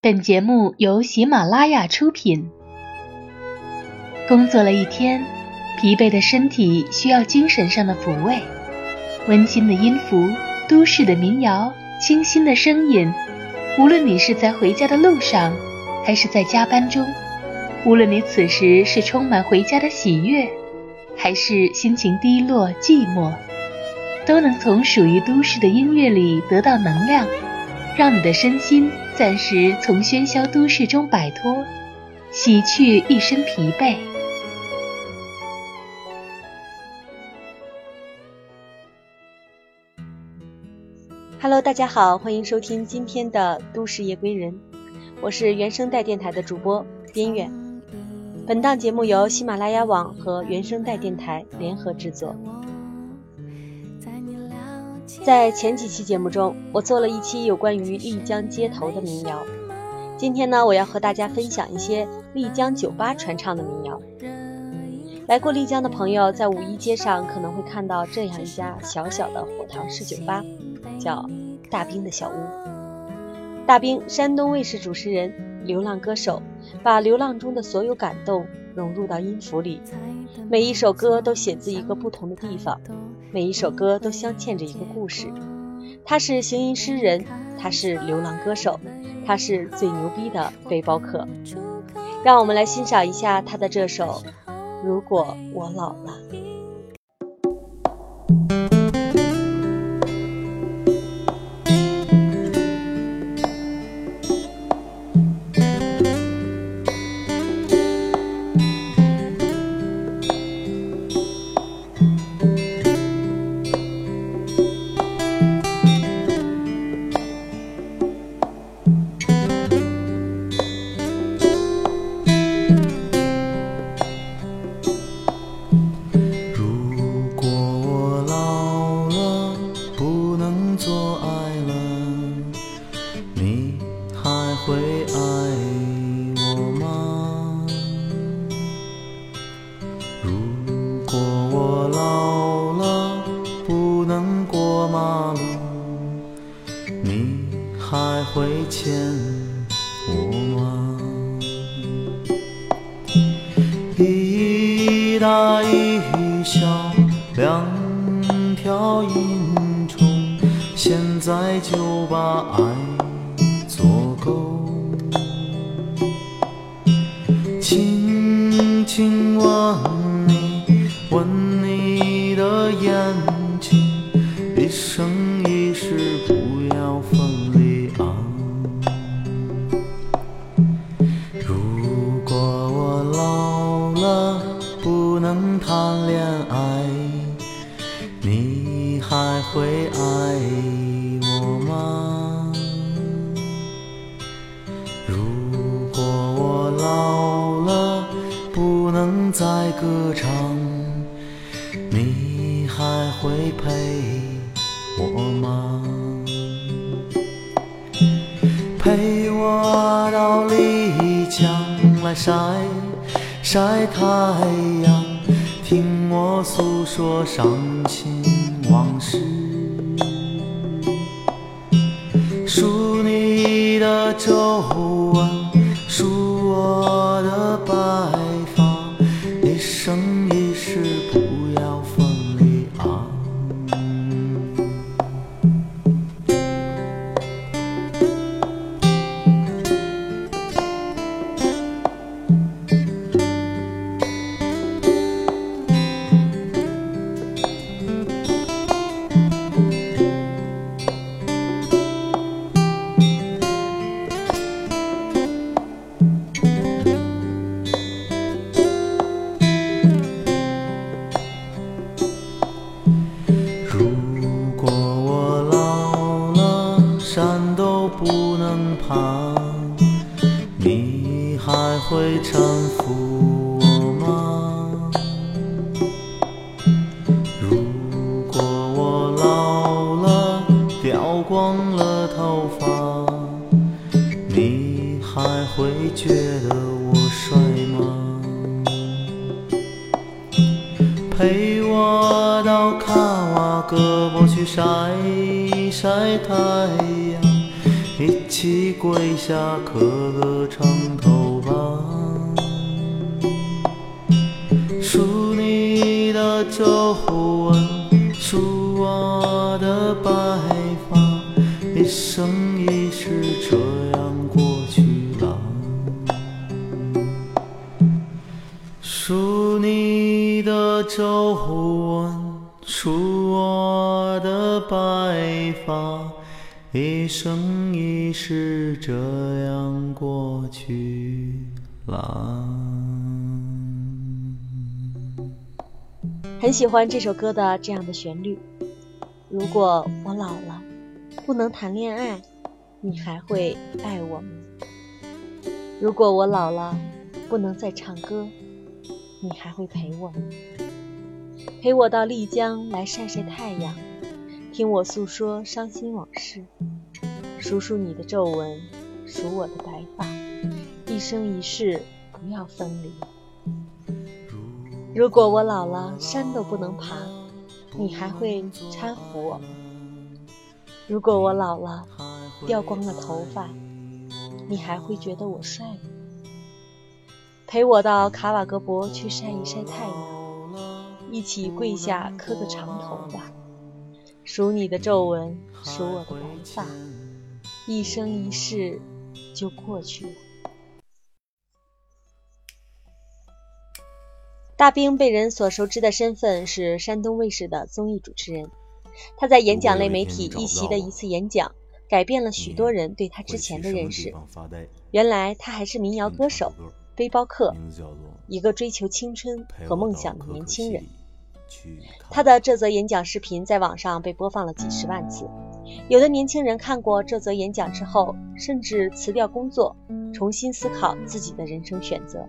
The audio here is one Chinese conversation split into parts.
本节目由喜马拉雅出品。工作了一天，疲惫的身体需要精神上的抚慰。温馨的音符，都市的民谣，清新的声音。无论你是在回家的路上，还是在加班中；无论你此时是充满回家的喜悦，还是心情低落寂寞，都能从属于都市的音乐里得到能量。让你的身心暂时从喧嚣都市中摆脱，洗去一身疲惫。Hello，大家好，欢迎收听今天的《都市夜归人》，我是原声带电台的主播边远。本档节目由喜马拉雅网和原声带电台联合制作。在前几期节目中，我做了一期有关于丽江街头的民谣。今天呢，我要和大家分享一些丽江酒吧传唱的民谣。来过丽江的朋友，在五一街上可能会看到这样一家小小的火塘式酒吧，叫大兵的小屋。大兵，山东卫视主持人，流浪歌手，把流浪中的所有感动融入到音符里，每一首歌都写自一个不同的地方。每一首歌都镶嵌着一个故事，他是行吟诗人，他是流浪歌手，他是最牛逼的背包客。让我们来欣赏一下他的这首《如果我老了》。大一小两条银虫现在就把爱我吗？陪我到丽江来晒晒太阳，听我诉说伤心往事。数你的皱纹。皱纹，数我的白发，一生一世这样过去了。数你的皱纹，数我的白发。一生一世这样过去了。很喜欢这首歌的这样的旋律。如果我老了，不能谈恋爱，你还会爱我吗？如果我老了，不能再唱歌，你还会陪我吗？陪我到丽江来晒晒太阳。听我诉说伤心往事，数数你的皱纹，数我的白发，一生一世不要分离。如果我老了山都不能爬，你还会搀扶我？如果我老了掉光了头发，你还会觉得我帅吗？陪我到卡瓦格博去晒一晒太阳，一起跪下磕个长头吧。数你的皱纹，数我的白发，一生一世就过去了。大兵被人所熟知的身份是山东卫视的综艺主持人，他在演讲类媒体一席的一次演讲，改变了许多人对他之前的认识。原来他还是民谣歌手、背包客，一个追求青春和梦想的年轻人。他的这则演讲视频在网上被播放了几十万次，有的年轻人看过这则演讲之后，甚至辞掉工作，重新思考自己的人生选择。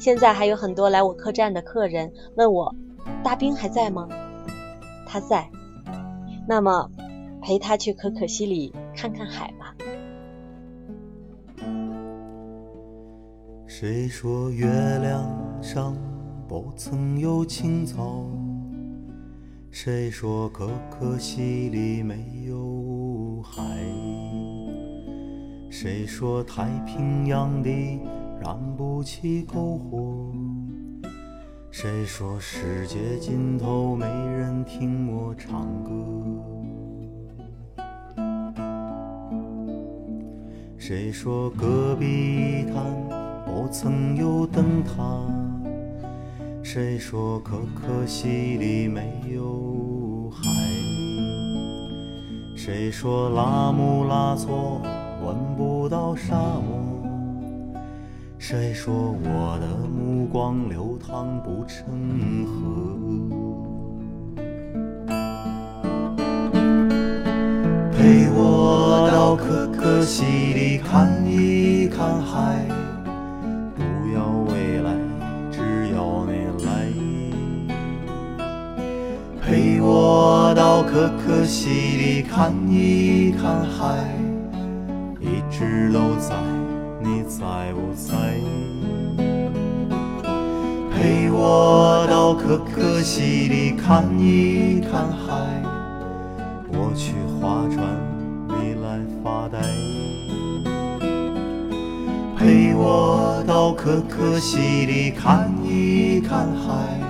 现在还有很多来我客栈的客人问我：“大兵还在吗？”他在，那么陪他去可可西里看看海吧。谁说月亮上？不曾有青草，谁说可可西里没有海？谁说太平洋底燃不起篝火？谁说世界尽头没人听我唱歌？谁说戈壁滩不曾有灯塔？谁说可可西里没有海？谁说拉姆拉措闻不到沙漠？谁说我的目光流淌不成河？陪我到可可西里看一看海。不要未来，只要你来。陪我到可可西里看一看海，一直都在，到可可西里看一看海，我去划船，你来发呆。陪我到可可西里看一看海。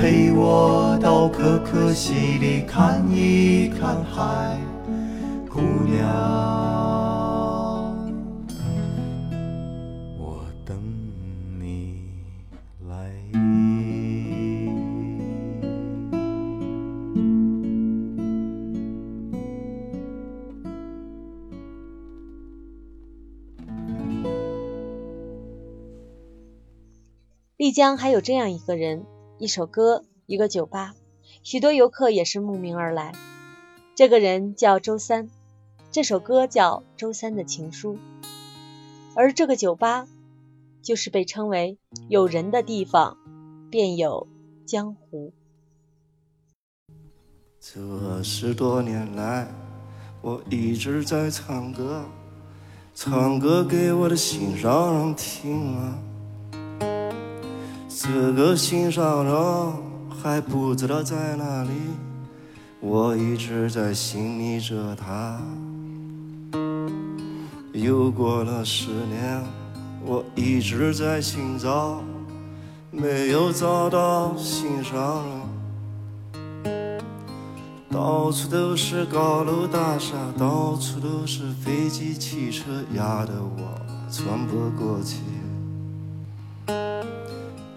陪我到可可西里看一看海，姑娘，我等你来。丽江还有这样一个人，一首歌，一个酒吧，许多游客也是慕名而来。这个人叫周三，这首歌叫《周三的情书》，而这个酒吧，就是被称为“有人的地方，便有江湖”。这十多年来，我一直在唱歌，唱歌给我的心上人听啊。这个心上人还不知道在哪里，我一直在心里着他。又过了十年，我一直在寻找，没有找到心上人。到处都是高楼大厦，到处都是飞机、汽车，压得我喘不过气。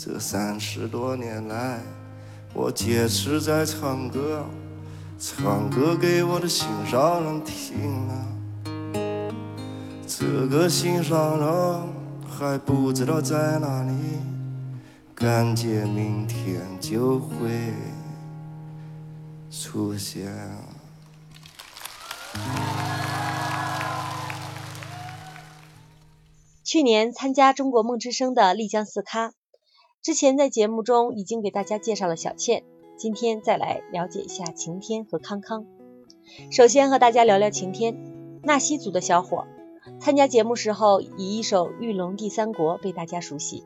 这三十多年来，我坚持在唱歌，唱歌给我的心上人听啊。这个心上人还不知道在哪里，感觉明天就会出现。去年参加中国梦之声的丽江四咖，之前在节目中已经给大家介绍了小倩，今天再来了解一下晴天和康康。首先和大家聊聊晴天，纳西族的小伙，参加节目时候以一首《玉龙第三国》被大家熟悉，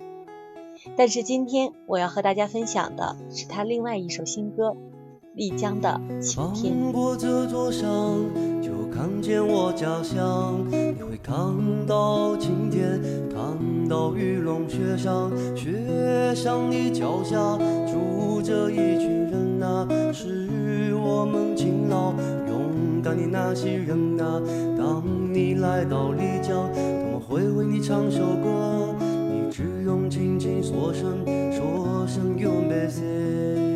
但是今天我要和大家分享的是他另外一首新歌。丽江的晴天。过这座山，就看见我家乡。看到晴天，看到玉龙雪山。雪山的脚下住着一群人呐、是我们勤劳勇敢的那些人呐、当你来到丽江，他们会为你唱首歌，你只用轻轻说声，说声有没事。三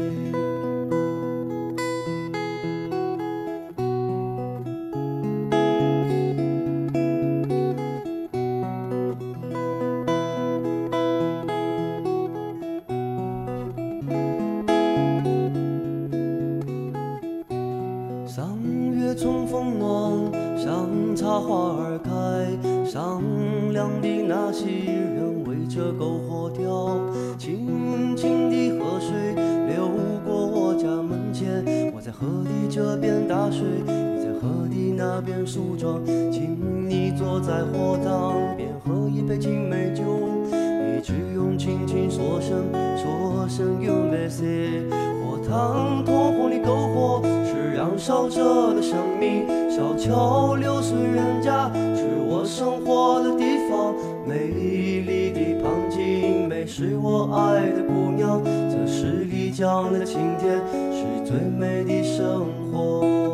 良的那些人围着篝火跳，清清的河水流过我家门前，我在河的这边打水，你在河的那边梳妆，请你坐在火塘边喝一杯青梅酒，你只用轻轻说声，说声 you m e s s，火塘通红的篝火。是燃烧着的生命，小桥流水人家，是我生活的地。美丽的旁景，美是我爱的姑娘，这是丽江的晴天，是最美的生活。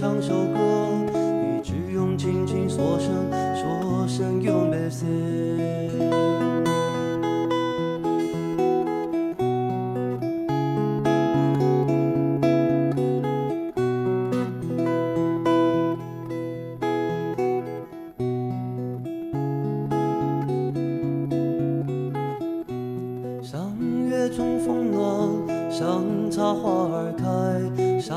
唱首歌，你只用轻轻说声，说声有没事。三月春风暖，山茶花儿开，善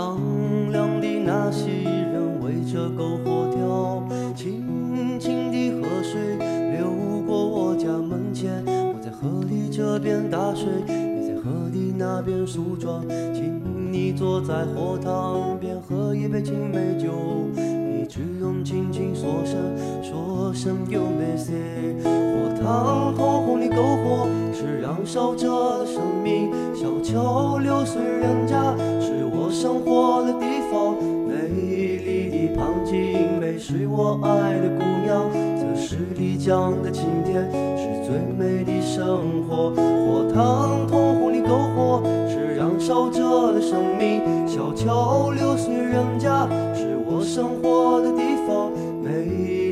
良的那些人围着篝火跳，清清的河水流过我家门前，我在河的这边打水，你在河的那边梳妆，请你坐在火塘边喝一杯青梅酒，你只用轻轻说声，说声有没事。火塘红红的篝火是燃烧着的生命，小桥流水人家是我生活的是我爱的姑娘，这是丽江的晴天，是最美的生活。火塘红红的篝火是燃烧着的生命，小桥流水人家是我生活的地方。美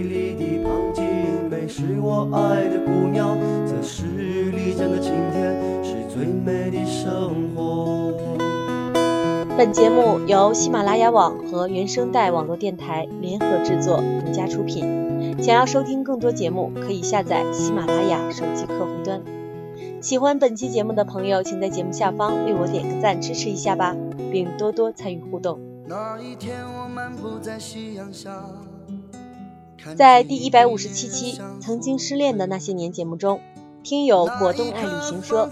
丽的旁景，美是我爱的姑娘，本节目由喜马拉雅网和原声带网络电台联合制作，独家出品。想要收听更多节目，可以下载喜马拉雅手机客户端。喜欢本期节目的朋友，请在节目下方为我点个赞，支持一下吧，并多多参与互动。那一天我漫步在夕阳下，在第一百五十七期《曾经失恋的那些年》节目中，听友果冻爱旅行说，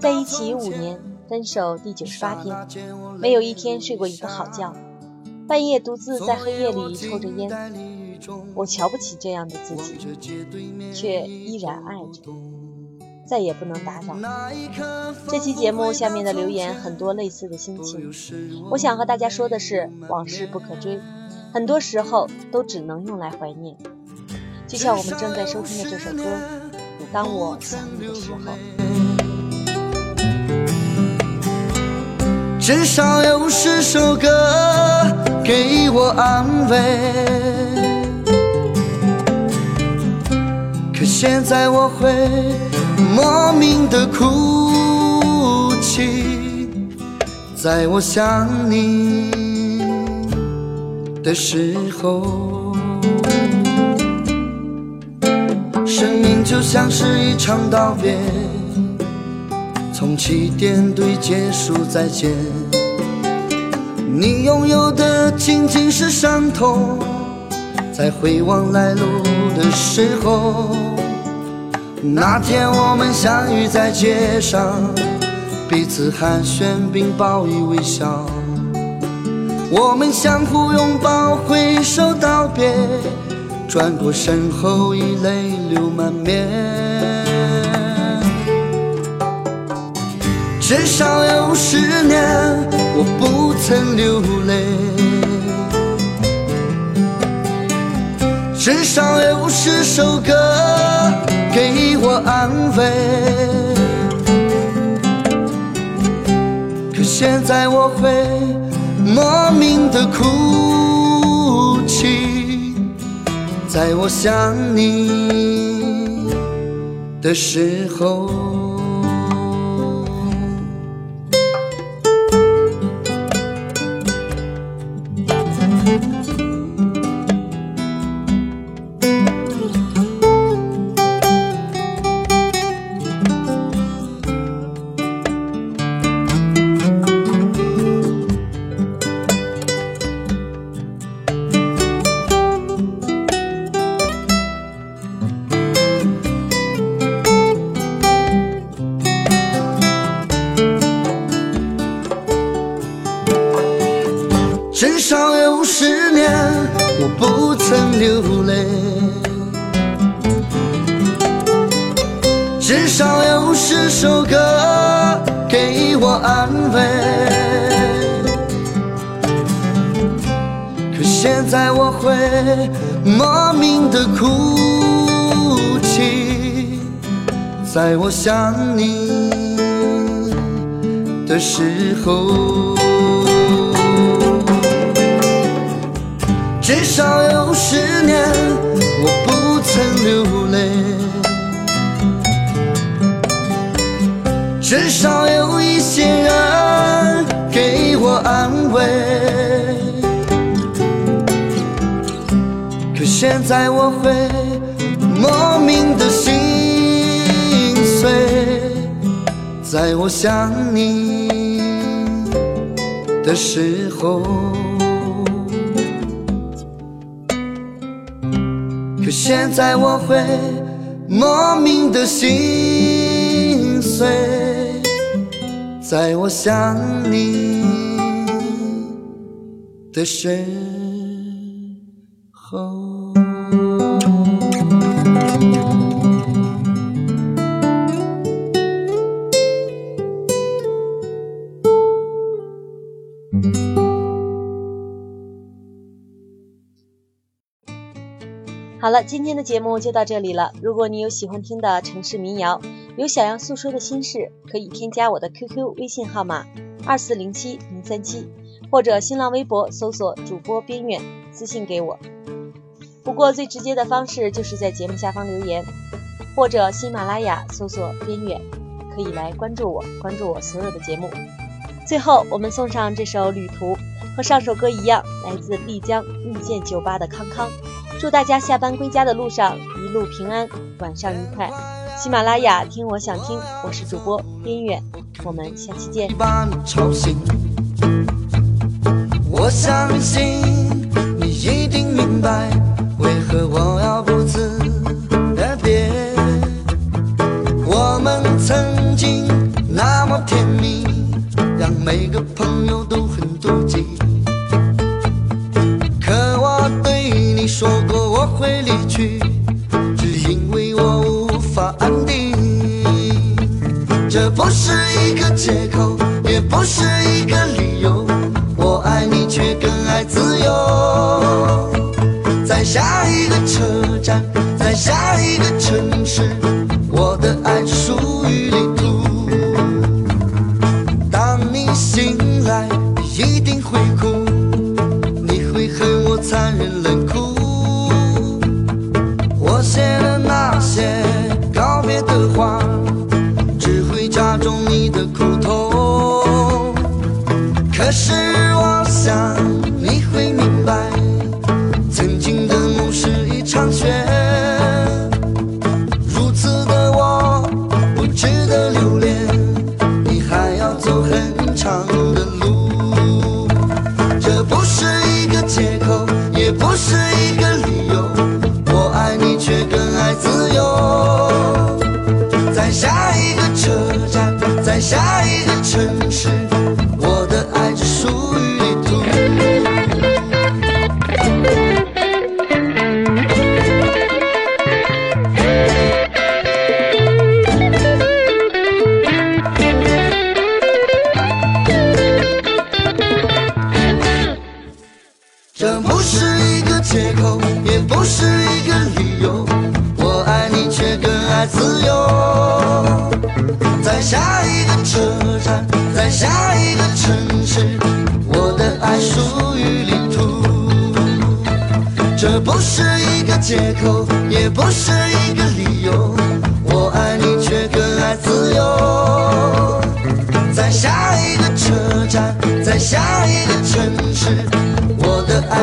在一起五年，分手第九十八天，没有一天睡过一个好觉，半夜独自在黑夜里抽着烟。我瞧不起这样的自己，却依然爱着，再也不能打扰。这期节目下面的留言很多类似的心情，我想和大家说的是，往事不可追，很多时候都只能用来怀念。就像我们正在收听的这首歌《当我想你的时候》。至少有十首歌给我安慰。可现在我会莫名的哭泣，在我想你的时候。生命就像是一场道别。从起点对结束再见，你拥有的仅仅是伤痛。在回望来路的时候，那天我们相遇在街上，彼此寒暄并报以微笑。我们相互拥抱，挥手道别，转过身后已泪流满面。至少有十年，我不曾流泪；至少有十首歌给我安慰。可现在我会莫名的哭泣，在我想你的时候。现在我会莫名的哭泣，在我想你的时候，至少有十年我不曾流泪，至少有一些人给我安慰。可现在我会莫名的心碎，在我想你的时候。可现在我会莫名的心碎，在我想你的时候。好了，今天的节目就到这里了。如果你有喜欢听的城市民谣，有想要诉说的心事，可以添加我的 QQ 微信号码二四零七零三七，或者新浪微博搜索主播边远私信给我。不过最直接的方式就是在节目下方留言，或者喜马拉雅搜索边远，可以来关注我，关注我所有的节目。最后，我们送上这首《旅途》，和上首歌一样，来自丽江遇见酒吧的康康。祝大家下班归家的路上一路平安，晚上愉快。喜马拉雅听我想听，我是主播边远，我们下期见。相信你一定明白，为何我要不辞而别。我们曾经那么甜蜜，让每个朋友都很妒忌。可我对你说过我会离去，只因为我无法安定。这不是一个借口，也不是一个理由。下一个车站，在下一个城市，站，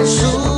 树。